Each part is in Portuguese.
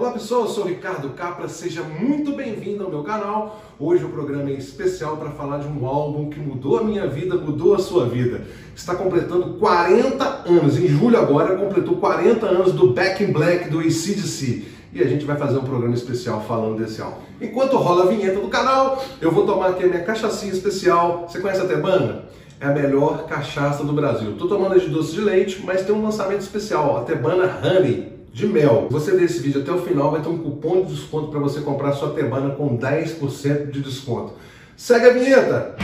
Olá pessoal, eu sou Ricardo Capra, seja muito bem-vindo ao meu canal. Hoje o programa é especial para falar de um álbum que mudou a minha vida, mudou a sua vida. Está completando 40 anos, em julho agora completou 40 anos do Back in Black do ACDC. E a gente vai fazer um programa especial falando desse álbum. Enquanto rola a vinheta do canal, eu vou tomar aqui a minha cachaçinha especial. Você conhece a Tebana? É a melhor cachaça do Brasil. Tô tomando de doce de leite, mas tem um lançamento especial, a Tebana Honey de mel. Você vê esse vídeo até o final, vai ter um cupom de desconto para você comprar sua tebana com 10% de desconto. Segue a vinheta!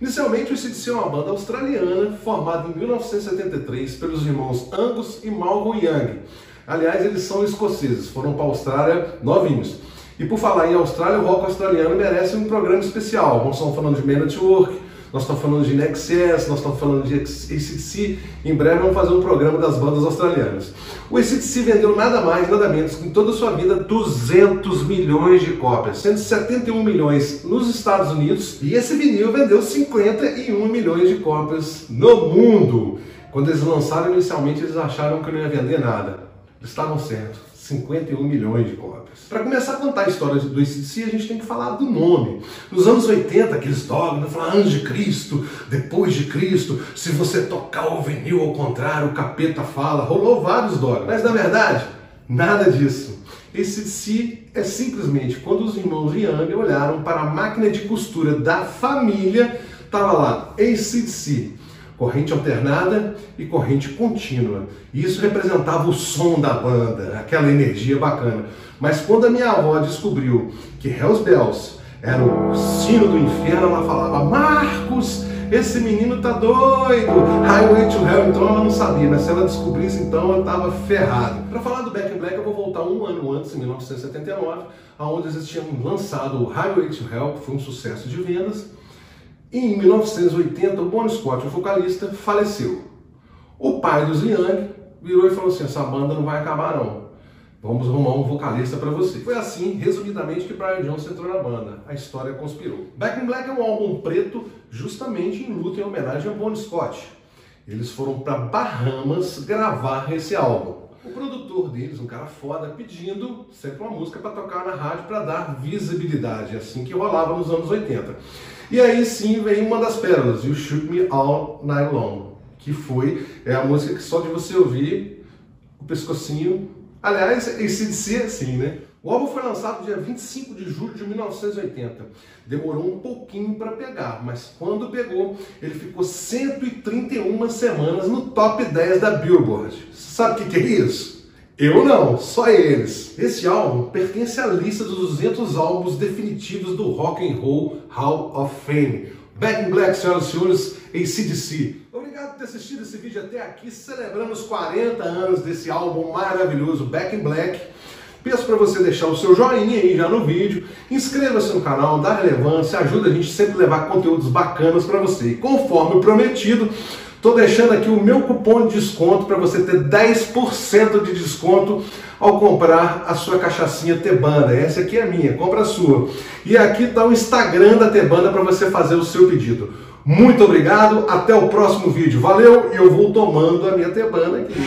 Inicialmente, o ICDC é uma banda australiana formada em 1973 pelos irmãos Angus e Malcolm Young. Aliás, eles são escoceses, foram para a Austrália novinhos. E por falar em Austrália, o rock australiano merece um programa especial. Nós estamos falando de Man Network, nós estamos falando de Nexus, nós estamos falando de ACDC. Em breve vamos fazer um programa das bandas australianas. O ACDC vendeu nada mais, nada menos que em toda a sua vida 200 milhões de cópias, 171 milhões nos Estados Unidos e esse vinil vendeu 51 milhões de cópias no mundo. Quando eles lançaram inicialmente, eles acharam que não ia vender nada. Estavam certos. 51 milhões de cópias. Para começar a contar a história do ACDC, a gente tem que falar do nome. Nos anos 80, aqueles dogmas falavam antes de Cristo, depois de Cristo, se você tocar o vinil ao contrário, o capeta fala. Rolou vários dogmas. Mas na verdade, nada disso. ACDC é simplesmente quando os irmãos Young olharam para a máquina de costura da família, estava lá ACDC corrente alternada e corrente contínua. Isso representava o som da banda, aquela energia bacana. Mas quando a minha avó descobriu que Hells Bells era o sino do inferno, ela falava: Marcos, esse menino tá doido! Highway to Hell, então ela não sabia, mas se ela descobrisse, então ela estava ferrada. Para falar do Back in Black, eu vou voltar um ano antes, em 1979, aonde eles tinham lançado o Highway to Hell, que foi um sucesso de vendas e em 1980, o Bon Scott, o vocalista, faleceu. O pai dos Young virou e falou assim: essa banda não vai acabar não. Vamos arrumar um vocalista para você. Foi assim, resumidamente, que Brian Jones entrou na banda. A história conspirou. Back in Black é um álbum preto justamente em luta em homenagem a Bon Scott. Eles foram para Bahamas gravar esse álbum. O produtor deles, um cara foda, pedindo sempre uma música para tocar na rádio para dar visibilidade, assim que rolava nos anos 80. E aí sim vem uma das pérolas, You Shoot Me All Night Long, que foi é a música que só de você ouvir o pescocinho. Aliás, esse de ser assim, né? O álbum foi lançado dia 25 de julho de 1980. Demorou um pouquinho para pegar, mas quando pegou, ele ficou 131 semanas no top 10 da Billboard. Sabe o que, que é isso? Eu não, só eles. Esse álbum pertence à lista dos 200 álbuns definitivos do Rock and Roll Hall of Fame. Back in Black, senhoras e senhores, ACDC. Obrigado por ter assistido esse vídeo até aqui, celebrando os 40 anos desse álbum maravilhoso, Back in Black. Peço para você deixar o seu joinha aí já no vídeo, inscreva-se no canal, dá relevância, ajuda a gente sempre a levar conteúdos bacanas para você. E conforme prometido, Estou deixando aqui o meu cupom de desconto para você ter 10% de desconto ao comprar a sua cachaçinha Tebanda. Essa aqui é a minha, compra a sua. E aqui está o Instagram da Tebanda para você fazer o seu pedido. Muito obrigado, até o próximo vídeo. Valeu eu vou tomando a minha Tebanda aqui.